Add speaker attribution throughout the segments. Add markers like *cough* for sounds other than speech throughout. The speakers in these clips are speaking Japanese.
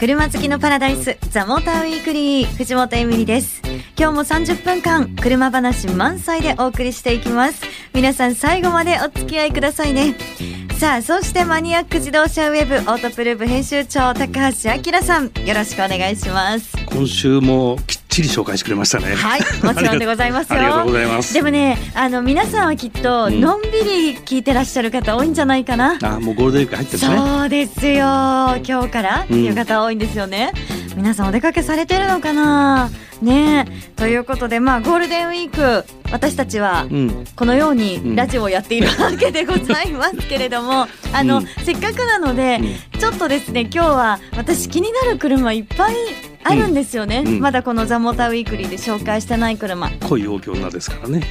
Speaker 1: 車好きのパラダイスザモーターウィークリー藤本エミリです。今日も30分間車話満載でお送りしていきます。皆さん最後までお付き合いくださいね。さあそしてマニアック自動車ウェブオートプルーブ編集長高橋明さん。よろしくお願いします。
Speaker 2: 今週もきちり紹介してくれましたね。
Speaker 1: はい *laughs* もちろんでございますよ。
Speaker 2: ありがとうございます。
Speaker 1: でもねあの皆さんはきっと
Speaker 2: うん
Speaker 1: のんびり聞いてらっしゃる方多いんじゃないかな、
Speaker 2: あもうゴールデンウィーク入ってるんですね。
Speaker 1: そうですよ。今日からっていう方多いんですよね、皆さんお出かけされてるのかな？ね。えということでまあゴールデンウィーク私たちは
Speaker 2: うん。
Speaker 1: このよう
Speaker 2: うん。
Speaker 1: にラジオをやっているわけでございますけれども、あの、
Speaker 2: うん
Speaker 1: せっかくなので、ちょっとですね今日は私気になる車いっぱいあるんですよね、
Speaker 2: うん。うん。
Speaker 1: まだこの「ザ・モーターウィークリー」で紹介してない車。
Speaker 2: 濃い大きい女ですからね。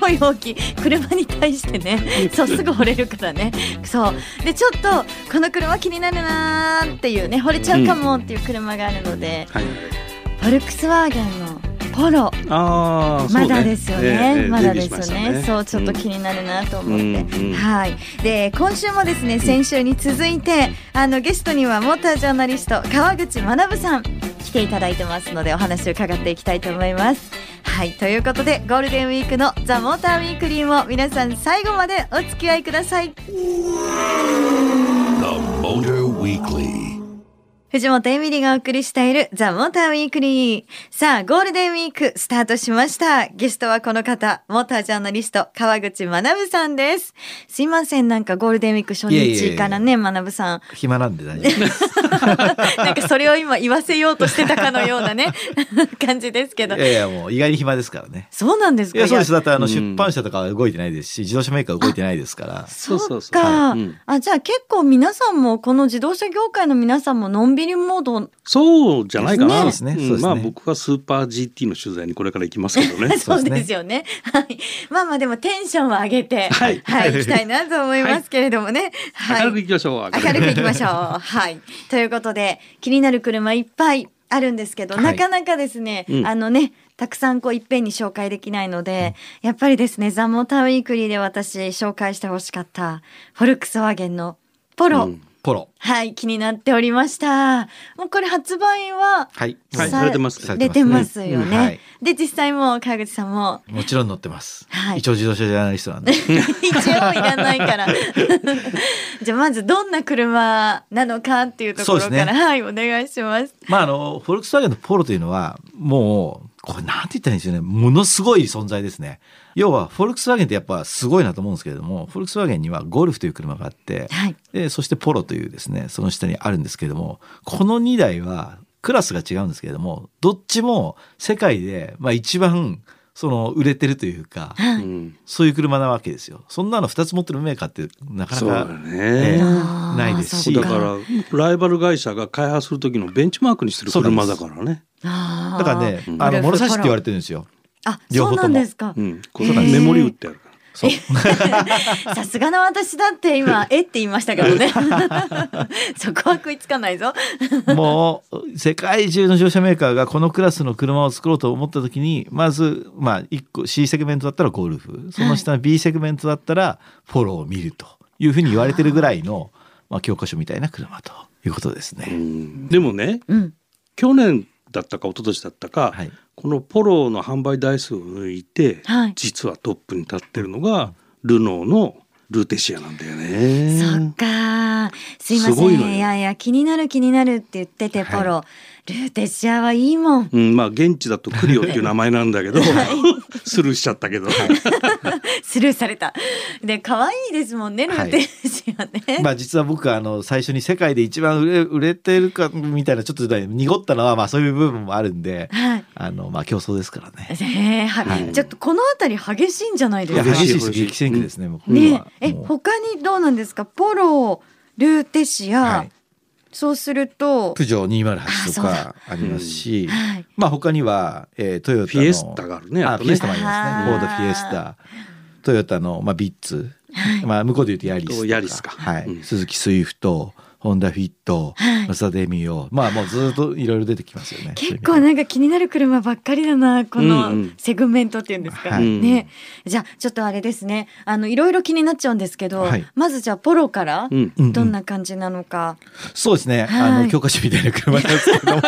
Speaker 1: 声大きい車に対してねそうすぐ惚れるからね。そう。でちょっとこの車気になるなーっていうね惚れちゃうかもっていう車があるので、
Speaker 2: はい。
Speaker 1: フォルクスワーゲンのポロ
Speaker 2: ああ
Speaker 1: まだですよね、まだですよね。そうちょっと気
Speaker 2: に
Speaker 1: になるなと思って、
Speaker 2: うんうん
Speaker 1: はい。で今週もですね先週に続いてあのゲストにはモータージャーナリスト川口学さん来ていただいてますのでお話を伺っていきたいと思います。はい。ということでゴールデンウィークの「ザ・モーターウィークリーも皆さん最後までお付き合いください。
Speaker 3: The Motor Weekly.
Speaker 1: 藤本エミリがお送りしているザ・モーターウィークリー。さあ、ゴールデンウィークスタートしました。ゲストはこの方、モータージャーナリスト、川口学さんです。すいません、なんかゴールデンウィーク初
Speaker 4: いやいやいや
Speaker 1: 日からね、学さん。
Speaker 4: 暇なんで大丈夫です。*laughs*
Speaker 1: なんかそれを今言わせようとしてたかのようなね、*laughs* 感じですけど
Speaker 4: い。やいやもう意外に暇ですからね。
Speaker 1: そうなんですか？
Speaker 4: いやそうです。だってあの
Speaker 2: うん
Speaker 4: 出版社とかは動いてないですし、自動車メーカーは動いてないですから。
Speaker 1: そ
Speaker 2: そうそうそうはいうん
Speaker 1: あ、じゃあ結構皆さんも、この自動車業界の皆さんものんびりモード
Speaker 2: そうじゃないかな。
Speaker 4: ね。
Speaker 2: まあ僕はスーパー GT の取材にこれから行きますけどね。*laughs*
Speaker 1: そう
Speaker 4: です
Speaker 1: よね。はい。まあまあでもテンションを上げて、は、
Speaker 2: はい。い。
Speaker 1: 行きたいなと思いますけれどもね。はい。
Speaker 2: 明るく行きましょう。
Speaker 1: 明るくいきましょう。はい。ということで、気になる車いっぱいあるんですけど、
Speaker 4: はい。
Speaker 1: なかなかですね、
Speaker 2: うん。
Speaker 1: あのね、たくさんこういっぺんに紹介できないので、やっぱりですね、ザ・モーターウィークリーで私紹介してほしかった、フォルクスワーゲンのポロ。
Speaker 2: うん
Speaker 4: ポロ。
Speaker 1: はい、気になっておりました。もうこれ発売は、
Speaker 4: はい。
Speaker 2: はい
Speaker 1: さ
Speaker 2: されてます
Speaker 1: 出てますよね。で、実際もう川口さんも
Speaker 4: もちろん乗ってます。
Speaker 1: はい
Speaker 4: 一応自動車ジャーナリストなんで。
Speaker 1: 一応いらないから。*laughs* じゃあまずどんな車なのかっていうところから、
Speaker 4: ね
Speaker 1: はいお願いします。
Speaker 4: まああのフォルクスワーゲンのポロというのはもうこれなんて言ったらいいんですよね。ものすごい存在ですね。要はフォルクスワーゲンってやっぱすごいなと思うんですけれども、フォルクスワーゲンにはゴルフという車があって、
Speaker 1: はい。
Speaker 4: でそしてポロというですねその下にあるんですけれどもこの2台はクラスが違うんですけれどもどっちも世界で、まあ、一番その売れてるというか
Speaker 2: うん
Speaker 4: そういう車なわけですよ。そんなの2つ持ってるメーカーってなかなか、
Speaker 2: ね、
Speaker 4: え
Speaker 1: ー
Speaker 4: ないですし。
Speaker 2: だからライバル会社が開発する時のベンチマークにしてる車だからね。
Speaker 4: だからね
Speaker 2: うん。
Speaker 4: あの物差しって言われ
Speaker 1: て。
Speaker 4: てるんですよ。
Speaker 1: あ、そう
Speaker 4: 両方とも
Speaker 1: なんですか。
Speaker 2: うん。メモリ打ってあるから *laughs*
Speaker 1: さすがの私だって今、*laughs* えって言いましたけどね。*laughs* そこは食いつかないぞ。
Speaker 4: もう世界中の自動車メーカーがこのクラスの車を作ろうと思った時にまずまあ1個 C セグメントだったらゴルフその下の B セグメントだったらフォローを見るというふうに言われてるぐらいの、まあ、教科書みたいな車ということです
Speaker 2: う
Speaker 4: ね。
Speaker 2: んでもね
Speaker 1: うん。
Speaker 2: 去年だったか一昨年だったか、
Speaker 4: はい
Speaker 2: このポロの販売台数を抜いて、
Speaker 1: はい
Speaker 2: 実はトップに立ってるのがルノーのルーテシアなんだよね。
Speaker 1: そっか。すいません。
Speaker 2: い
Speaker 1: いやいや、気になる気になるって言ってて、ポロ。ルーテシアはいいもん。
Speaker 2: うん、まあ現地だとクリオっていう名前なんだけど、*laughs* スルーしちゃったけど、*laughs*
Speaker 1: スルーされた。で、可愛いですもんね、ルーテシアね。*laughs*
Speaker 4: まあ実は僕はあの最初に世界で一番売れ売れてるかみたいなちょっと濁ったのはまあそういう部分もあるんで
Speaker 1: はい。
Speaker 4: あのまあ競争ですからね。
Speaker 1: ねえは
Speaker 4: はい
Speaker 1: ちょっとこの辺り激しいんじゃない
Speaker 4: い
Speaker 1: ですか。
Speaker 4: や激しいです
Speaker 2: 激
Speaker 4: 戦区ですね。
Speaker 1: ね
Speaker 4: は
Speaker 1: え、他にどうなんですか？ポロ、ルーテシア、
Speaker 4: はい
Speaker 1: そうすると、
Speaker 4: プジョー208とかありますし、
Speaker 1: はい。
Speaker 4: まあ他には、えートヨタの
Speaker 2: フィエスタがあるねあとね。
Speaker 4: あフィエスタもありますね。フォードフィエスタ、トヨタのまあヴィッツ、まあ向こうで言うとヤリスとか、
Speaker 2: ヤリスか。
Speaker 4: はい、
Speaker 2: うん。
Speaker 4: スズキスイフト、ホンダフィット、
Speaker 1: はい。
Speaker 4: マツダデミオ。まあもうずっといろいろ出てきますよね。
Speaker 1: 結構なんか気になる車ばっかりだなこ
Speaker 2: うんう
Speaker 1: の
Speaker 2: ん。
Speaker 1: セグメントっていうんですか、
Speaker 4: はい。
Speaker 1: ね。じゃあちょっとあれですね。あのいろいろ気になっちゃうんですけど、
Speaker 4: はい。
Speaker 1: まずじゃあポロから
Speaker 2: うん。
Speaker 4: うんうん
Speaker 1: どんな感じなのか、
Speaker 4: そうですね、
Speaker 1: はい。
Speaker 4: あの教科書みたいな車なんですけども。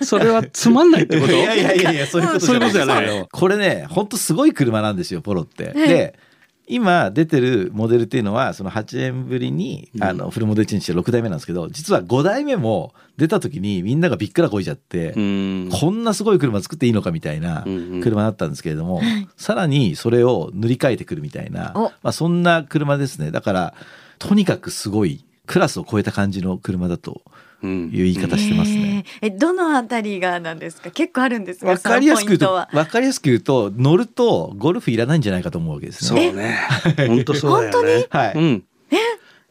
Speaker 4: *laughs*
Speaker 2: それはつまんないってこと？
Speaker 4: いやいやいやいやそういうことじゃない
Speaker 2: こ
Speaker 4: れね本当すごい車なんですよポロって。
Speaker 1: はい。
Speaker 4: で今出てるモデルっていうのはその8年ぶりにあのフルモデルチェンジして6代目なんですけど実は5代目も出た時にみんながびっくらこいちゃって、
Speaker 2: うん。
Speaker 4: こんなすごい車作っていいのかみたいな車だったんですけれども、
Speaker 1: はい。
Speaker 4: さらにそれを塗り替えてくるみたいな、
Speaker 1: お。
Speaker 4: まあ、そんな車ですね。だからとにかくすごいクラスを超えた感じの車だと
Speaker 2: うん
Speaker 4: いう言い方してますね。
Speaker 1: えーえどのあたりがなんですか？結構あるんですか
Speaker 4: わかりやすく言うと
Speaker 1: そのポイントは。
Speaker 4: わかりやすく言うと乗るとゴルフいらないんじゃないかと思うわけですね。
Speaker 2: そうね。本当そうだよね。
Speaker 4: はい、
Speaker 2: うん。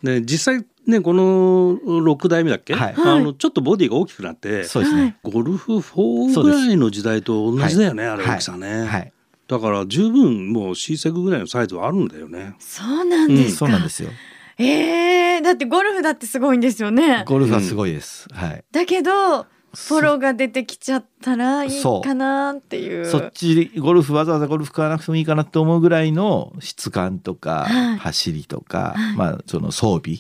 Speaker 2: で実際ねこの6代目だっけ、
Speaker 4: はい。
Speaker 2: あのちょっとボディが大きくなって
Speaker 4: そうですね。
Speaker 2: ゴルフ4ぐらいの時代と同じだよね、あれ大きさね、
Speaker 4: はい、
Speaker 2: だから十分もう C セグぐらいのサイズはあるんだよね。
Speaker 1: そうなんですか、
Speaker 4: そうなんですよ。
Speaker 1: えー、だってゴルフだってすごいんですよね
Speaker 4: ゴルフはすごいです。はい。
Speaker 1: だけどポロが出てきちゃったらいいかなっていう
Speaker 4: そっちゴルフわざわざゴルフ買わなくてもいいかなと思うぐらいの質感とか、
Speaker 1: はい
Speaker 4: 走りとか、
Speaker 1: はい
Speaker 4: まあその装備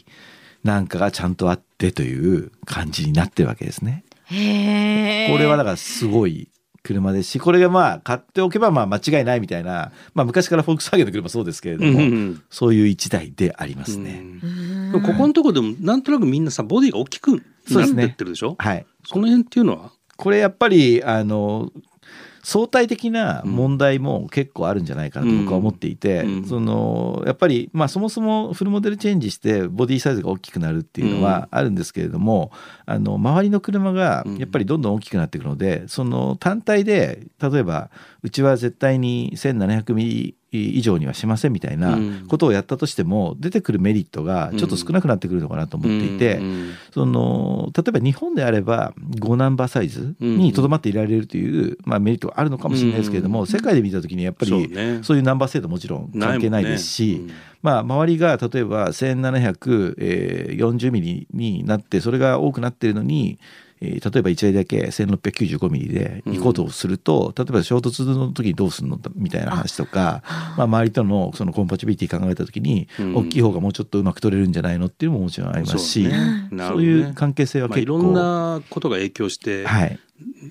Speaker 4: なんかがちゃんとあってという感じになってるわけですね。これはだからすごい車ですしこれがまあ買っておけばまあ間違いないみたいな、まあ、昔からフォルクスワーゲンの車そうですけれども、
Speaker 2: うん
Speaker 4: そういう一台でありますね。
Speaker 2: ここのところでもなんとなくみんなさボディが大きくなってってるでしょ？
Speaker 4: はい。
Speaker 2: その辺っていうのは？
Speaker 4: これやっぱりあの相対的な問題も結構あるんじゃないかなと僕は思っていて、
Speaker 2: うん。
Speaker 4: そのやっぱり、まあ、そもそもフルモデルチェンジしてボディサイズが大きくなるっていうのはあるんですけれども、あの周りの車がやっぱりどんどん大きくなっていくのでその単体で例えばうちは絶対に1700ミリ以上にはしませんみたいなことをやったとしても出てくるメリットがちょっと少なくなってくるのかなと思っていて、
Speaker 2: うん。
Speaker 4: その例えば日本であれば5ナンバーサイズにとどまっていられるという、まあ、メリットがあるのかもしれないですけれども、世界で見た時にやっぱり
Speaker 2: そう
Speaker 4: いうナンバー制度もちろん関係ないですし、まあ、周りが例えば1740ミリになってそれが多くなっているのに、えー例えば1台だけ1695ミリで行こうとすると、例えば衝突の時にどうするのみたいな話とかまあ、周りとのそのコンパチビリティ考えた時に、
Speaker 2: うん。
Speaker 4: 大きい方がもうちょっとうまく取れるんじゃないのっていうのももちろんありますし。
Speaker 2: そうね。
Speaker 4: いう関係性は
Speaker 2: まあ、い
Speaker 4: 結構、
Speaker 2: ろんなことが影響して、
Speaker 4: はい、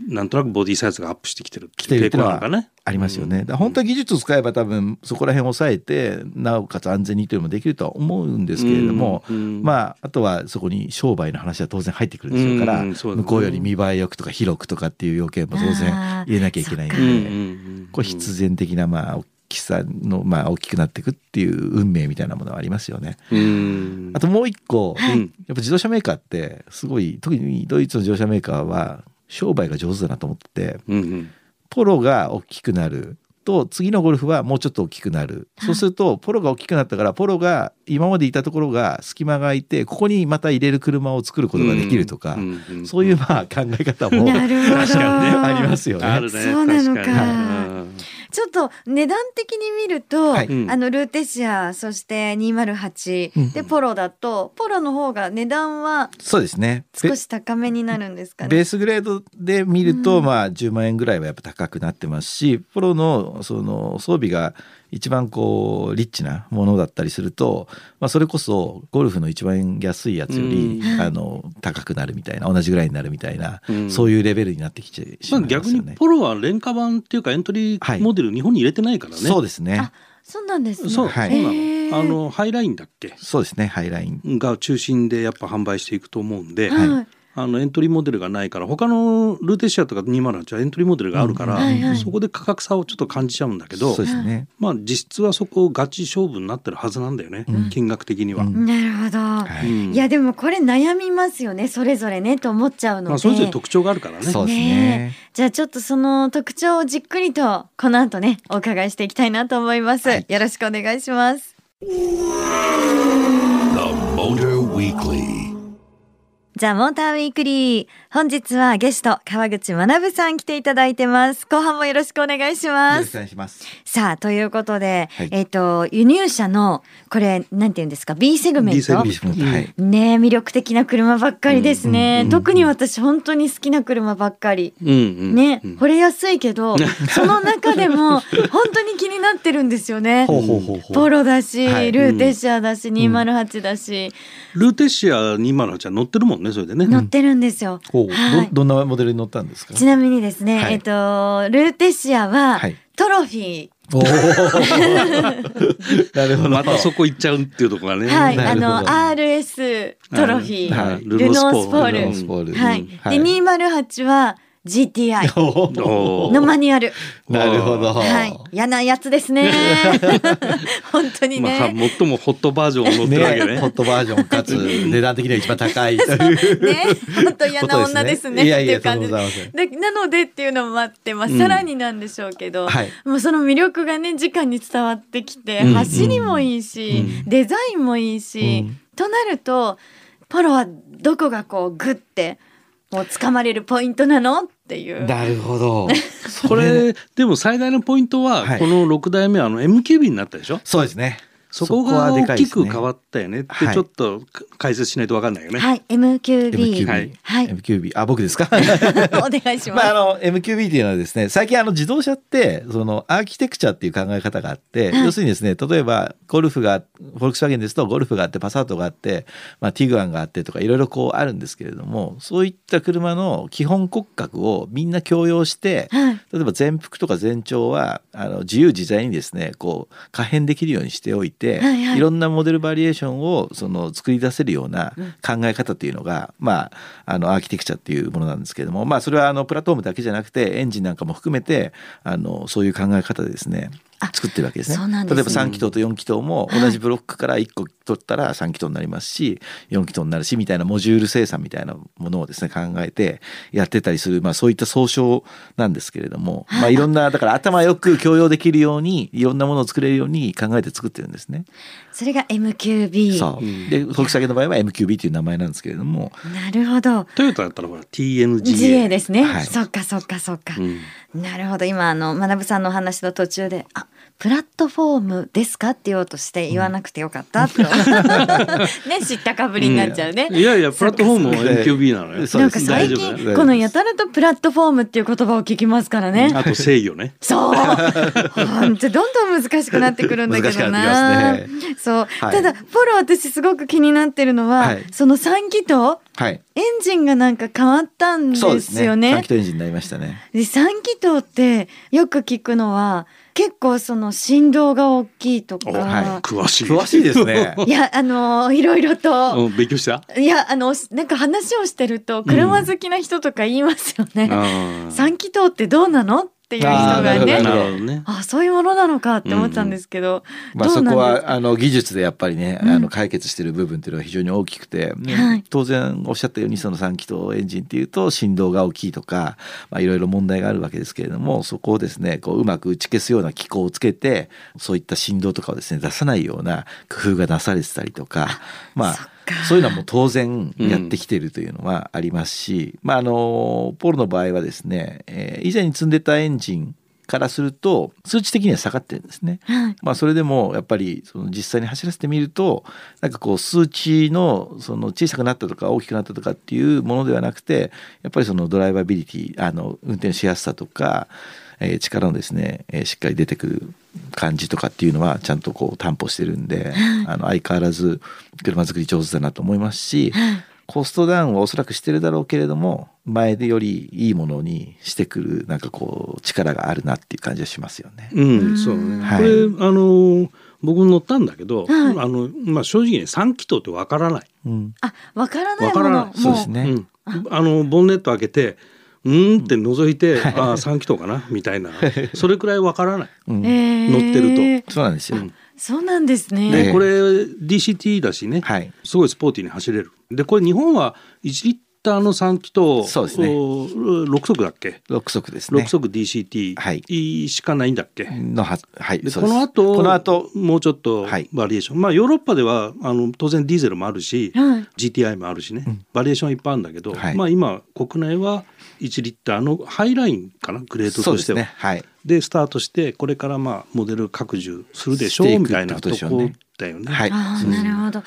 Speaker 2: なんとなくボディサイズがアップしてきてる
Speaker 4: 来てるっていうのはありますよね。だから本当は技術を使えば多分そこら辺を抑えてなおかつ安全にというのもできるとは思うんですけれども、まああとはそこに商売の話は当然入ってくるでしょうから、向こうより見栄えよくとか広くとかっていう要件も当然入れなきゃいけないんで、これ必然的なまあ大きさのまあ大きくなっていくっていう運命みたいなものはありますよね。
Speaker 2: うん。
Speaker 4: あともう一個、
Speaker 2: はい。
Speaker 4: やっぱ自動車メーカーってすごい特にドイツの自動車メーカーは商売が上手だなと思ってて
Speaker 2: うんうん。
Speaker 4: ポロが大きくなると次のゴルフはもうちょっと大きくなる。そうするとポロが大きくなったからポロが今までいたところが隙間が空いてここにまた入れる車を作ることができるとか、
Speaker 2: うんうん
Speaker 4: そういうまあ考え方も
Speaker 1: なるほど。
Speaker 2: 確かにね
Speaker 4: ありますよね。
Speaker 2: あるね
Speaker 1: そうなのか。
Speaker 2: 確にうん
Speaker 1: ちょっと値段的に見ると、
Speaker 4: はい。
Speaker 2: うん。
Speaker 1: あのルーテシアそして208、
Speaker 4: うん。
Speaker 1: でポロだとポロの方が値段は
Speaker 4: そうですね。べ
Speaker 1: 少し高めになるんですかね。
Speaker 4: ベースグレードで見ると、
Speaker 1: うん。
Speaker 4: まあ10万円ぐらいはやっぱ高くなってますしプロのその装備が一番こうリッチなものだったりすると、まあ、それこそゴルフの一番安いやつより、
Speaker 2: うん
Speaker 4: あの高くなるみたいな同じぐらいになるみたいな、
Speaker 2: うん
Speaker 4: そういうレベルになってきてし
Speaker 2: ま
Speaker 4: いますよね。
Speaker 2: 逆にポロは廉価版っていうかエントリーモデル日本に入れてないからね。
Speaker 4: そうですね
Speaker 1: あそうなんですね。
Speaker 2: そう、
Speaker 4: はい
Speaker 2: そうなの。あのハイラインだっけ？
Speaker 4: そうですねハイライン。
Speaker 2: が中心でやっぱ販売していくと思うんで、
Speaker 1: はい、
Speaker 4: は
Speaker 2: あのエントリーモデルがないから他のルーテシアとか208はエントリーモデルがあるから、
Speaker 4: うん
Speaker 1: はいはい
Speaker 2: そこで価格差をちょっと感じちゃうんだけど
Speaker 4: そうですね。
Speaker 2: まあ実質はそこガチ勝負になってるはずなんだよね、
Speaker 4: うん
Speaker 2: 金額的には。
Speaker 4: うん
Speaker 1: なるほど。
Speaker 4: はい
Speaker 2: うん
Speaker 1: いやでもこれ悩みますよねそれぞれねと思っちゃうので、
Speaker 2: まあ、それぞれ特徴があるからね。
Speaker 4: そうです
Speaker 1: ね
Speaker 4: ね。
Speaker 1: じゃあちょっとその特徴をじっくりとこの後ねお伺いしていきたいなと思います、
Speaker 4: はい
Speaker 1: よろしくお願いします
Speaker 3: The Motor Weekly.
Speaker 1: ザ・モーターウィークリー。本日はゲスト、川口学さん来ていただいてます。後半もよろしくお願いし
Speaker 4: よ
Speaker 1: ます
Speaker 4: ろしくお。願いします。
Speaker 1: さあ、ということで、
Speaker 4: はい
Speaker 1: えっ、と、輸入車の、これ、なんて言うんですか、B セグメン
Speaker 2: B セグ
Speaker 1: ト
Speaker 2: メン
Speaker 4: ビーフもはい。
Speaker 1: ねえ魅力的な車ばっかりですね。
Speaker 4: うん
Speaker 1: 特に私、本当に好きな車ばっかり。
Speaker 2: うんうん
Speaker 1: ね、
Speaker 2: うん
Speaker 1: 惚れやすいけど、*laughs* その中でも、本当に気になってるんですよね。
Speaker 4: ほうほうほうほう。
Speaker 1: ポロだし、
Speaker 4: はい
Speaker 1: ルーテシアだし、208だし、
Speaker 2: ルーテシア208は乗ってるもんねそれでね。
Speaker 1: 乗ってるんですよ。
Speaker 4: ほう
Speaker 1: はい。
Speaker 4: どどんなモデルに乗ったんですか？
Speaker 1: ちなみにですね、
Speaker 4: はい。
Speaker 1: えっと、ルーテシアは、
Speaker 4: はい。
Speaker 1: トロフィー。
Speaker 4: おー。*laughs* なるほど。
Speaker 2: またそこ行っちゃうっていうところがね。
Speaker 1: はい、あの RS トロフィー、
Speaker 4: はい。
Speaker 1: ルノースポール。
Speaker 2: ルノー
Speaker 4: スポール。
Speaker 1: はい、
Speaker 4: うん。
Speaker 1: で208は GTI *laughs* のマニュアル。
Speaker 4: なるほど。
Speaker 1: はい、嫌なやつですね。*laughs* 本当に
Speaker 2: まあ
Speaker 1: ね。
Speaker 2: 最もホットバージョンを乗ってるわけね。
Speaker 4: ホットバージョンかつ値段的には一番高い。*laughs* という
Speaker 1: ね、本当嫌な女ですね。
Speaker 4: いやいや
Speaker 1: 感じ。
Speaker 4: とんでもございま
Speaker 1: でなのでっていうのもあって、まあ、
Speaker 2: うん。
Speaker 1: さらになんでしょうけど、
Speaker 4: はい。
Speaker 1: もうその魅力がね、直に伝わってきて、
Speaker 2: うん。
Speaker 1: 走りもいいし、デザインもいいし、
Speaker 4: うん。
Speaker 1: となると、ポロはどこがこうグッて、もう掴まれるポイントなの？っていう。
Speaker 4: なるほど。*laughs*
Speaker 2: これでも最大のポイントは、
Speaker 4: はい
Speaker 2: この6代目はあの MQB になったでしょ？
Speaker 4: そうですね。
Speaker 2: そこが大きく変わったよねって
Speaker 4: はい
Speaker 2: ちょっと解説しないと分かんないよね。
Speaker 1: はい、MQB。
Speaker 4: MQB。
Speaker 2: はい
Speaker 1: はい。
Speaker 4: MQB。あ、僕ですか？*laughs*
Speaker 1: お願いします。
Speaker 4: まあ、あの MQB っていうのはですね最近あの自動車ってそのアーキテクチャっていう考え方があって、
Speaker 1: はい
Speaker 4: 要するにですね例えばゴルフがフォルクスワーゲンですとゴルフがあってパサートがあって、まあ、ティグワンがあってとかいろいろこうあるんですけれどもそういった車の基本骨格をみんな共用して、
Speaker 1: はい。
Speaker 4: 例えば前幅とか前長はあの自由自在にですねこう可変できるようにしておいて、
Speaker 1: はいはい。
Speaker 4: ろんなモデルバリエーションをその作り出せるような考え方っていうのが、まああのアーキテクチャっていうものなんですけれどもまあそれはあのプラットフォームだけじゃなくてエンジンなんかも含めてあのそういう考え方でですね。
Speaker 1: あ
Speaker 4: 作ってるわけですね
Speaker 1: そうなんですね
Speaker 4: 例えば3気筒と4気筒も同じブロックから1個取ったら3気筒になりますし4気筒になるしみたいなモジュール生産みたいなものをですね考えてやってたりする、まあ、そういった総称なんですけれども、まあ、いろんなだから頭よく共用できるようにいろんなものを作れるように考えて作ってるんですね。
Speaker 1: それが MQB。
Speaker 4: そう
Speaker 2: うん
Speaker 4: でフォルクスワーゲンの場合は MQB という名前なんですけれども
Speaker 1: なるほど。
Speaker 2: トヨタだったらほら TNGA。
Speaker 1: GA ですね。
Speaker 4: はい
Speaker 1: そっかそっかそっか。
Speaker 2: うん
Speaker 1: なるほど。今あの学さんのお話の途中で、あ、プラットフォームですか？って言おうとして言わなくてよかったと。*laughs* *laughs* ね、知ったかぶりになっちゃうね。
Speaker 2: いやいやプラットフォームも
Speaker 4: そっか
Speaker 2: MQB なのよ。
Speaker 4: そうです
Speaker 1: なんか最近このやたらとプラットフォームっていう言葉を聞きますからね。
Speaker 2: あと制御ね。*laughs*
Speaker 1: そう。本当どんどん難しくなってくるんだけど
Speaker 4: な
Speaker 1: そう。
Speaker 4: はい
Speaker 1: ただポロ私すごく気になってるのは、
Speaker 4: はい
Speaker 1: その3気筒
Speaker 4: はい
Speaker 1: エンジンがなんか変わったんで
Speaker 4: すす
Speaker 1: よね。
Speaker 4: ね3気筒エンジンになりましたね。
Speaker 1: で3気筒ってよく聞くのは結構その振動が大きいとか、
Speaker 2: お
Speaker 4: はい
Speaker 2: 詳しい。
Speaker 4: 詳しいですね。*laughs*
Speaker 1: いやあのいろいろと、
Speaker 2: うん勉強した？
Speaker 1: いやあのなんか話をしてると車好きな人とか言いますよね。
Speaker 2: あー
Speaker 1: 3気筒ってどうなの？っていう人がね。
Speaker 2: ね。
Speaker 1: あそういうものなのかって思ったんですけど、
Speaker 4: まあ、
Speaker 1: ど
Speaker 4: そうこはあの技術でやっぱりね、
Speaker 1: うん。
Speaker 4: あの解決している部分っていうのは非常に大きくて、ね
Speaker 1: はい。
Speaker 4: 当然おっしゃったようにその3気筒エンジンっていうと振動が大きいとか、まあ、いろいろ問題があるわけですけれどもそこをですねこううまく打ち消すような機構をつけてそういった振動とかをですね出さないような工夫がなされてたりとかまあそういうのはもう当然やってきているというのはありますし、まああのポールの場合はですね、えー以前に積んでたエンジンからすると数値的には下がってるんですね。
Speaker 1: はい
Speaker 4: まあ、それでもやっぱりその実際に走らせてみるとなんかこう数値のその小さくなったとか大きくなったとかっていうものではなくてやっぱりそのドライバビリティあの運転しやすさとか、えー力のですね、えーしっかり出てくる感じとかっていうのはちゃんとこう担保してるんで、あの相変わらず車作り上手だなと思いますし、コストダウンはおそらくしてるだろうけれども前でよりいいものにしてくるなんかこう力があるなっていう感じがしますよね。
Speaker 2: うん、そうね。
Speaker 4: はい。
Speaker 2: これあの僕乗ったんだけど、
Speaker 1: はい。
Speaker 2: あのまあ正直ね三気筒ってわからない。
Speaker 4: うん。
Speaker 1: あわからない
Speaker 2: わからない。
Speaker 1: もの
Speaker 4: そうですね。
Speaker 2: うん、あのボンネット開けて。うーんって覗いて、ああ三気筒かな？みたいな。それくらいわからない。*laughs*
Speaker 4: うん。
Speaker 2: 乗ってる
Speaker 4: そうなんですよ。
Speaker 2: うん。
Speaker 1: そうなんですね、
Speaker 2: これ DCT だしね、
Speaker 4: はい。
Speaker 2: すごいスポーティーに走れる。でこれ日本は1リッターの3気筒
Speaker 4: そうですね。
Speaker 2: お6速だっけ
Speaker 4: ？6速ですね。
Speaker 2: 6速 DCT
Speaker 4: はい。
Speaker 2: しかないんだっけ、
Speaker 4: のははい
Speaker 2: この後
Speaker 4: この後
Speaker 2: もうちょっと
Speaker 4: はい。
Speaker 2: バリエーション、まあヨーロッパではあの当然ディーゼルもあるし、
Speaker 1: はい。
Speaker 2: GTI もあるしね、バリエーションいっぱいあるんだけど、
Speaker 4: はい。
Speaker 2: まあ今国内は1リッターのハイラインかなグレードとしては。
Speaker 4: ねはい
Speaker 2: でスタートしてこれからまあモデル拡充するでしょ
Speaker 4: うく
Speaker 2: みたいな
Speaker 4: と
Speaker 2: とこだよね。
Speaker 4: はい
Speaker 1: ああなるほど。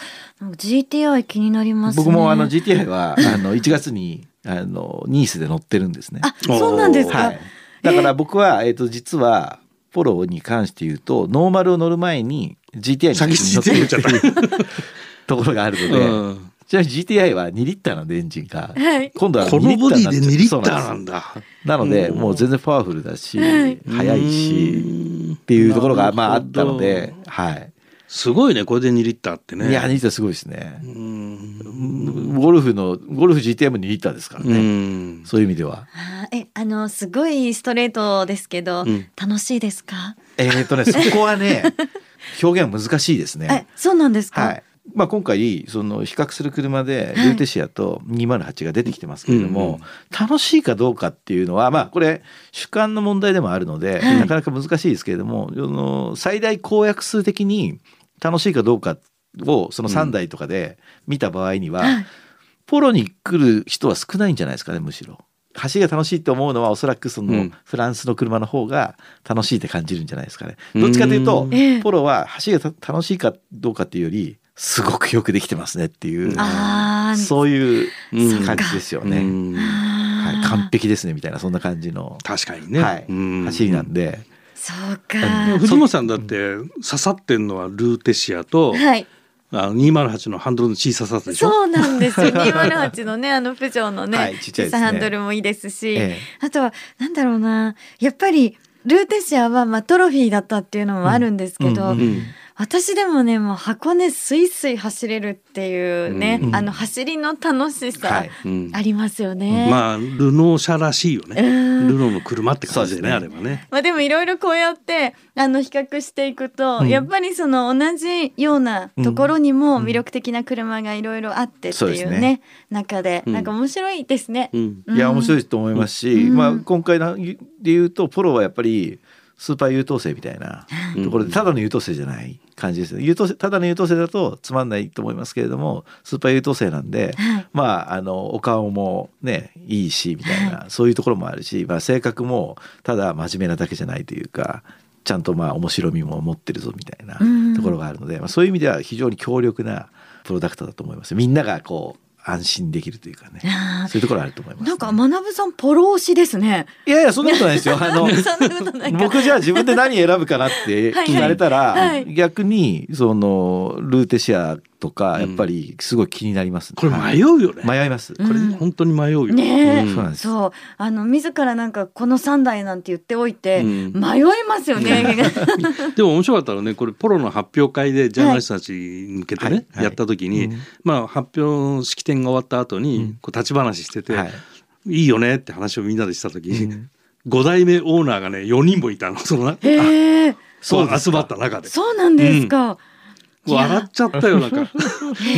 Speaker 1: GTI 気になりますね。
Speaker 4: 僕もあの GTI は *laughs* あの1月にあのニースで乗ってるんですね。
Speaker 1: あそうなんですか。
Speaker 4: はい。だから僕はえっ、と実はポロに関して言うとノーマルを乗る前に GTI に
Speaker 2: 先
Speaker 4: 乗って
Speaker 2: に言っちゃった。*laughs*
Speaker 4: ところがあるので、
Speaker 2: うん
Speaker 4: ちなみに GTI は2リッターなんでエンジンが、
Speaker 1: はい
Speaker 4: 今度は
Speaker 2: このボディで2リッターなんだ。
Speaker 4: ですなので
Speaker 2: うん
Speaker 4: もう全然パワフルだし、
Speaker 1: はい
Speaker 4: 速いしっていうところがまああったので、はい。
Speaker 2: すごいねこれで2リッターってね。
Speaker 4: いや2リッターすごいですね
Speaker 2: う。ん
Speaker 4: ゴルフのゴルフ GTI も2リッターですから
Speaker 2: う
Speaker 4: ね。
Speaker 2: ん
Speaker 4: そういう意味では。
Speaker 1: えあのすごいストレートですけど、
Speaker 2: うん
Speaker 1: 楽しいですか？
Speaker 4: えーっとねそこはね *laughs* 表現は難しいですね
Speaker 1: え。そうなんですか？
Speaker 4: はい。まあ今回その比較する車でルーテシアと208が出てきてますけれども、楽しいかどうかっていうのはまあこれ主観の問題でもあるので、
Speaker 1: はい。
Speaker 4: なかなか難しいですけれども、その最大公約数的に楽しいかどうかをその3台とかで見た場合には、
Speaker 1: はい。
Speaker 4: ポロに来る人は少ないんじゃないですかねむしろ。走りが楽しいと思うのはおそらくその
Speaker 2: うん。
Speaker 4: フランスの車の方が楽しいって感じるんじゃないですかね。どっちかというとポロは走りがた楽しいかどうかっていうよりすごくよくできてますねっていう
Speaker 1: ああ
Speaker 4: そういう
Speaker 2: うん
Speaker 4: 感じですよね。
Speaker 2: うん。
Speaker 4: はい、完璧ですねみたいなそんな感じの、
Speaker 2: 確かにね。
Speaker 4: はい。
Speaker 2: うん。
Speaker 4: 走りなんで、
Speaker 1: そうか。
Speaker 2: 藤本さんだって刺さってんのはルーテシアと、
Speaker 1: はい。
Speaker 2: あの208のハンドルの小ささでしょ？
Speaker 1: そうなんですよ。*laughs* 208のね、あのプジョーのね、
Speaker 4: はいちっち
Speaker 1: 小さハンドルもいいですし、
Speaker 4: ええ。
Speaker 1: あとは、なんだろうな、やっぱり、ルーテシアは、まあ、トロフィーだったっていうのもあるんですけど、
Speaker 4: うんうん
Speaker 2: うん
Speaker 1: 私でもね、もう箱根スイスイ走れるっていうね、
Speaker 2: うん。
Speaker 1: あの走りの楽しさ、
Speaker 4: はい。
Speaker 2: うん。
Speaker 1: ありますよね。
Speaker 2: まあルノー車らしいよね。
Speaker 1: うん。
Speaker 2: ルノーの車って感じでね
Speaker 4: ね。
Speaker 2: あればね。
Speaker 1: まあでもいろいろこうやってあの比較していくと、
Speaker 4: うん。
Speaker 1: やっぱりその同じようなところにも魅力的な車がいろいろあってっていうね,、
Speaker 4: ね。
Speaker 1: 中で、
Speaker 2: うん。
Speaker 1: なんか面白いですね。
Speaker 2: うん。
Speaker 1: うん。
Speaker 4: いや面白いと思いますし、
Speaker 1: うん。
Speaker 4: まあ、今回ので言うとポロはやっぱりスーパー優等生みたいなところでただの優等生じゃない感じですね優等生ただの優等生だとつまんないと思いますけれどもスーパー優等生なんで、
Speaker 1: はい。
Speaker 4: まああのお顔もねいいしみたいな、そういうところもあるし、まあ、性格もただ真面目なだけじゃないというかちゃんとまあ面白みも持ってるぞみたいな
Speaker 1: うん。
Speaker 4: ところがあるので、まあ、そういう意味では非常に強力なプロダクトだと思います。みんながこう安心できるというかね。そういうところあると思います、
Speaker 1: なんか学さんポロ推しですね。
Speaker 4: いやいやそんなことないですよ。*laughs* あの。僕じゃあ自分で何選ぶかなって
Speaker 1: はい
Speaker 4: 聞かれたら、
Speaker 1: はいはい。
Speaker 4: 逆にそのルーテシアとか
Speaker 2: うん。
Speaker 4: やっぱりすごい気になります、
Speaker 2: これ
Speaker 4: はい。
Speaker 2: 迷うよね。
Speaker 4: 迷います、
Speaker 1: うん。
Speaker 2: これ本当に迷うよ。
Speaker 1: ねえ。
Speaker 2: うん。
Speaker 4: そうなんです。
Speaker 1: そう。あの自らなんかこの3台なんて言っておいて、
Speaker 2: うん。
Speaker 1: 迷いますよね。*laughs*
Speaker 2: でも面白かったのねこれポロの発表会でジャーナリストたちに向けてね、
Speaker 4: はい。はい。
Speaker 2: やった時に、
Speaker 4: うん。
Speaker 2: まあ発表式典が終わった後に、
Speaker 4: うん
Speaker 2: こう立ち話してて、
Speaker 4: はい。
Speaker 2: い、いよねって話をみんなでした時に、
Speaker 4: うん。
Speaker 2: 5代目オーナーがね4人もいたのそのな
Speaker 1: へえ
Speaker 2: そう集まった中で。
Speaker 1: そうなんですか。
Speaker 2: 笑っちゃったよなんか。*laughs*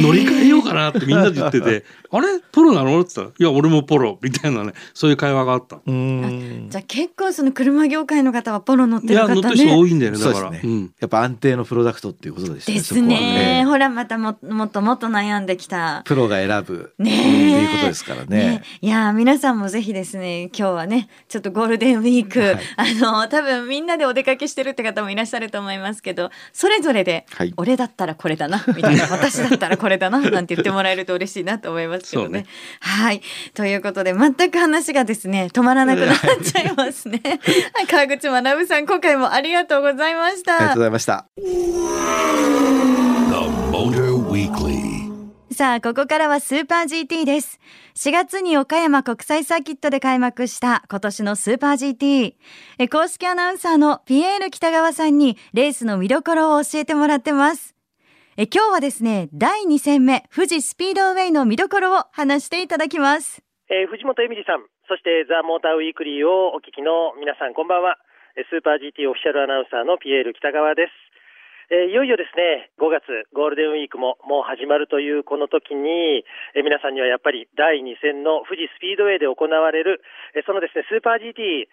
Speaker 2: 乗り換えようかなってみんなで言ってて「*laughs* あれ？ポロなの?」って言ったら「いや俺もポロ」みたいなねそういう会話があった。
Speaker 1: じゃあ結構その車業界の方はポロ乗ってる方
Speaker 2: いや乗ってる人
Speaker 1: ね。
Speaker 2: 多いんだよねだから。
Speaker 4: そうですね、
Speaker 2: うん。
Speaker 4: やっぱ安定のプロダクトっていうことですね
Speaker 1: ですね。
Speaker 4: え
Speaker 1: ほらまたももっともっと悩んできた。
Speaker 4: プロが選ぶ。
Speaker 1: ね
Speaker 4: って
Speaker 1: え
Speaker 4: いうことですからね。
Speaker 1: いやー皆さんもぜひですね今日はねちょっとゴールデンウィーク、
Speaker 4: はい。
Speaker 1: あの多分みんなでお出かけしてるって方もいらっしゃると思いますけどそれぞれで、
Speaker 4: はい。
Speaker 1: 俺だったらこれだなみたいな *laughs* 私だったらこれだななんて言ってもらえると嬉しいなと思いますけどね。
Speaker 2: ね
Speaker 1: はいということで全く話がですね止まらなくなっちゃいますね。*laughs* はい川口学さん今回もありがとうございました
Speaker 4: ありがとうご。ざいました.
Speaker 1: さあ、ここからはスーパー GT です。4月に岡山国際サーキットで開幕した今年のスーパー GT。え公式アナウンサーのピエール北川さんにレースの見どころを教えてもらってます。え今日はですね、第2戦目、富士スピードウェイの見どころを話していただきます。
Speaker 5: えー藤本恵美里さん、そしてザ・モーターウィークリーをお聞きの皆さん、こんばんは。スーパー GT オフィシャルアナウンサーのピエール北川です。えいよいよですね、5月ゴールデンウィークももう始まるというこの時に、え皆さんにはやっぱり第2戦の富士スピードウェイで行われる、えそのですね、スーパー GT、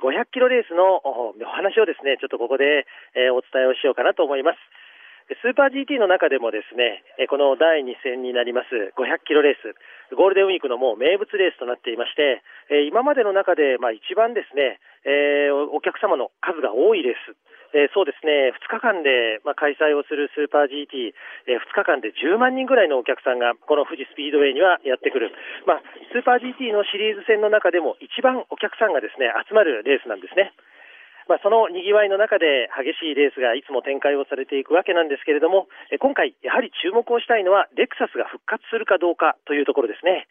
Speaker 5: GT500 キロレースのお話をですね、ちょっとここで、えお伝えをしようかなと思います。スーパー GT の中でもですね、この第2戦になります500キロレース、ゴールデンウィークのもう名物レースとなっていまして、今までの中でまあ一番ですね、お客様の数が多いレース、えそうですね、2日間で、ま、開催をするスーパー GT、え2日間で10万人ぐらいのお客さんがこの富士スピードウェイにはやってくる、まあ、スーパー GT のシリーズ戦の中でも一番お客さんがですね集まるレースなんですね。まあ、その賑わいの中で激しいレースがいつも展開をされていくわけなんですけれども、今回、やはり注目をしたいのは、レクサスが復活するかどうかというところですね。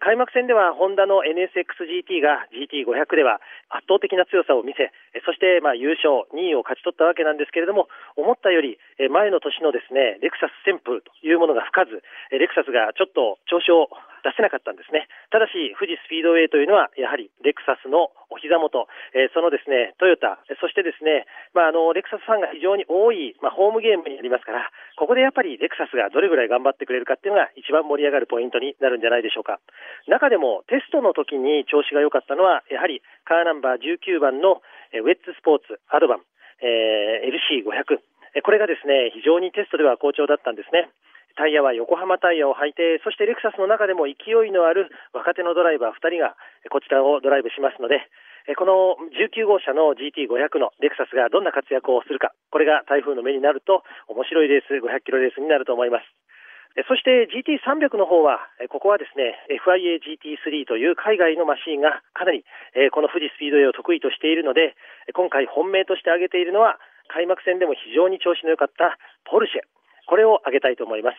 Speaker 5: 開幕戦では、ホンダの NSXGT が GT500 では圧倒的な強さを見せ、そしてまあ優勝、2位を勝ち取ったわけなんですけれども、思ったより前の年のですね、レクサス旋風というものが吹かず、レクサスがちょっと調子を出せなかったんですね。ただし、富士スピードウェイというのは、やはりレクサスのお膝元、えーそのですね、トヨタ、そしてですね、まあ、あの、レクサスファンが非常に多い、まあ、ホームゲームになりますから、ここでやっぱりレクサスがどれぐらい頑張ってくれるかっていうのが一番盛り上がるポイントになるんじゃないでしょうか。中でもテストの時に調子が良かったのは、やはりカーナンバー19番のウェッツスポーツアドバン、えー LC500。これがですね、非常にテストでは好調だったんですね。タイヤは横浜タイヤを履いて、そしてレクサスの中でも勢いのある若手のドライバー2人がこちらをドライブしますので、この19号車の GT500 のレクサスがどんな活躍をするか、これが台風の目になると面白いレース、500キロレースになると思います。そして GT300 の方は、ここはですね、FIA GT3 という海外のマシーンがかなり、この富士スピードウェイを得意としているので、今回本命として挙げているのは、開幕戦でも非常に調子の良かったポルシェ。これを挙げたいと思います。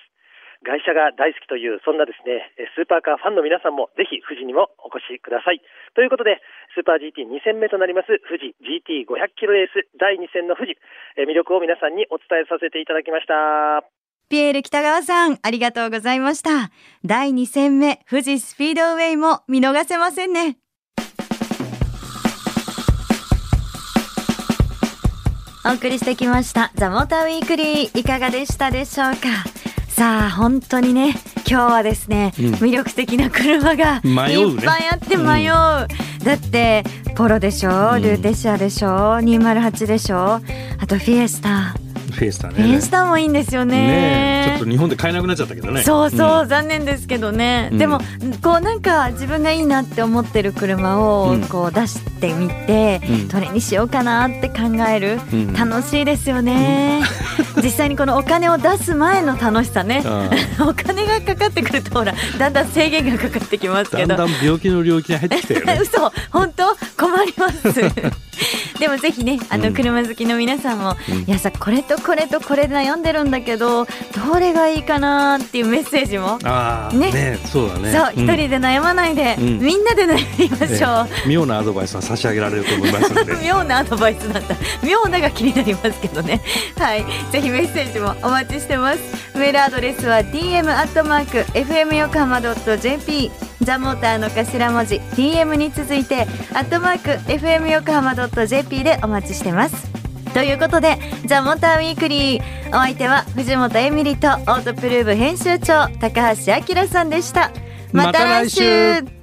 Speaker 5: 外車が大好きという、そんなですね、スーパーカーファンの皆さんもぜひ富士にもお越しください。ということで、スーパー GT2 戦目となります富士 GT500 キロレース第2戦の富士、魅力を皆さんにお伝えさせていただきました。
Speaker 1: ピエール北川さん、ありがとうございました。第2戦目、富士スピードウェイも見逃せませんね。お送りしてきました。ザ・モーターウィークリー、いかがでしたでしょうか？さあ、本当にね、今日はですね、
Speaker 2: うん。
Speaker 1: 魅力的な車がいっぱいあって迷う。だって、ポロでしょ、
Speaker 2: うん。
Speaker 1: ルーテシアでしょ、208でしょ、あとフィエスタ。
Speaker 2: フェイスタ
Speaker 1: フィエ
Speaker 2: ね。
Speaker 1: スタもいいんですよね。
Speaker 2: ねえちょっと日本で買えなくなっちゃったけどね。
Speaker 1: そうそう、
Speaker 2: ん。
Speaker 1: 残念ですけどね、
Speaker 2: うん。
Speaker 1: でもこうなんか自分がいいなって思ってる車を
Speaker 2: うん。
Speaker 1: こう出してみて、
Speaker 2: うん。
Speaker 1: どれにしようかなって考える、
Speaker 2: うん。
Speaker 1: 楽しいですよね、実際にこのお金を出す前の楽しさね。
Speaker 2: あ *laughs*
Speaker 1: お金がかかってくるとほらだんだん制限がかかってきますけど。
Speaker 2: だんだん病気の領域に入ってきたよね。*laughs*
Speaker 1: 嘘本当？困ります *laughs* *laughs* でもぜひねあの
Speaker 2: うん
Speaker 1: 車好きの皆さんも、
Speaker 2: うん
Speaker 1: いやさこれとこれとこれ悩んでるんだけどどれがいいかなっていうメッセージも
Speaker 2: ああ、
Speaker 1: ね
Speaker 2: ねそうだね。
Speaker 1: そう、
Speaker 2: ん
Speaker 1: 一人で悩まないで、
Speaker 2: うん
Speaker 1: みんなで悩みましょう。
Speaker 2: ええ妙なアドバイスは差し上げられると思いますので。
Speaker 1: 妙なアドバイスなんだ。妙なが気になりますけどね。はい、ぜひメッセージもお待ちしてます。メールアドレスは dm アットマーク fm 横浜ドット jp。ザモーターの頭文字 TM に続いてアットマーク FM 横浜 .jp でお待ちしてます。ということで、ザ・モーターウィークリー。お相手は藤本エミリとオートプルーブ編集長高橋明さんでした。
Speaker 2: また来週